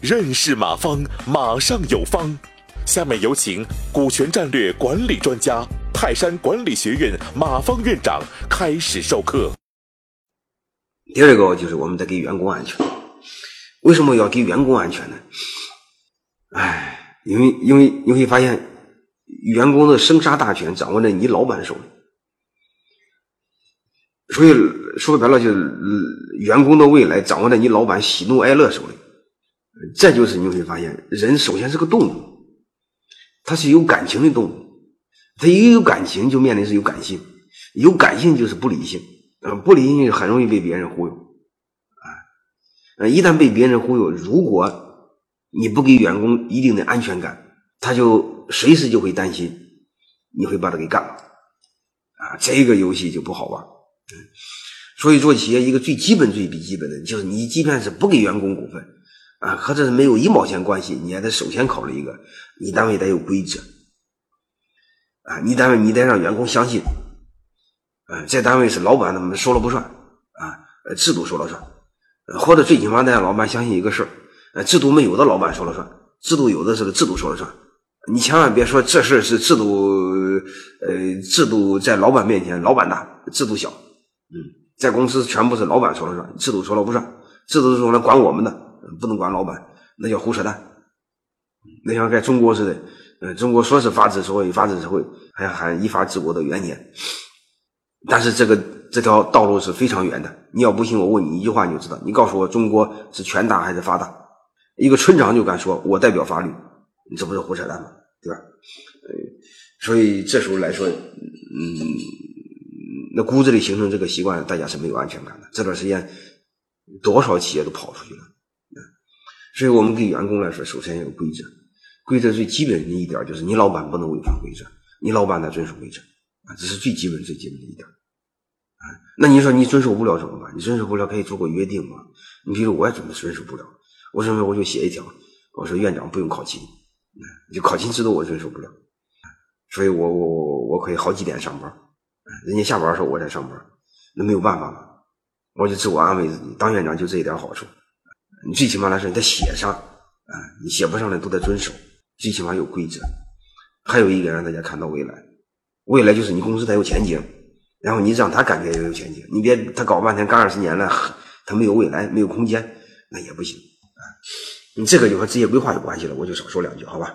认识马方，马上有方。下面有请股权战略管理专家、泰山管理学院马方院长开始授课。第二个就是我们得给员工安全。为什么要给员工安全呢？哎，因为因为你会发现，员工的生杀大权掌握在你老板手里，所以说白了就是员工的未来掌握在你老板喜怒哀乐手里。这就是你会发现，人首先是个动物。它是有感情的动物，它一有感情就面临是有感性，有感性就是不理性，嗯，不理性很容易被别人忽悠，啊，呃，一旦被别人忽悠，如果你不给员工一定的安全感，他就随时就会担心你会把他给干了，啊，这个游戏就不好玩，所以做企业一个最基本最基本的就是你即便是不给员工股份。啊，和这是没有一毛钱关系，你也得首先考虑一个，你单位得有规则，啊，你单位你得让员工相信，啊，这单位是老板他们说了不算，啊，制度说了算，或者最起码得让老板相信一个事儿，制度没有的老板说了算，制度有的是制度说了算，你千万别说这事儿是制度，呃，制度在老板面前老板大，制度小，嗯，在公司全部是老板说了算，制度说了不算，制度是用来管我们的。不能管老板，那叫胡扯淡。那像在中国似的，呃，中国说是法治社会，法治社会还喊依法治国的元年，但是这个这条道路是非常远的。你要不信，我问你一句话，你就知道。你告诉我，中国是权大还是法大？一个村长就敢说，我代表法律，你这不是胡扯淡吗？对吧？呃，所以这时候来说，嗯，那骨子里形成这个习惯，大家是没有安全感的。这段时间，多少企业都跑出去了。所以我们给员工来说，首先要有规则。规则最基本的一点就是，你老板不能违反规则，你老板得遵守规则啊，这是最基本、最基本的一点。啊，那你说你遵守不了怎么办？你遵守不了可以做个约定嘛？你比如我也准备遵守不了，我认为我就写一条，我说院长不用考勤，就考勤制度我遵守不了，所以我我我我可以好几点上班，人家下班的时候我在上班，那没有办法嘛，我就自我安慰自己，当院长就这一点好处。你最起码来说，你得写上啊，你写不上来都得遵守，最起码有规则。还有一个让大家看到未来，未来就是你公司得有前景，然后你让他感觉也有前景。你别他搞半天干二十年了，他没有未来，没有空间，那也不行啊。你这个就和职业规划有关系了，我就少说两句，好吧。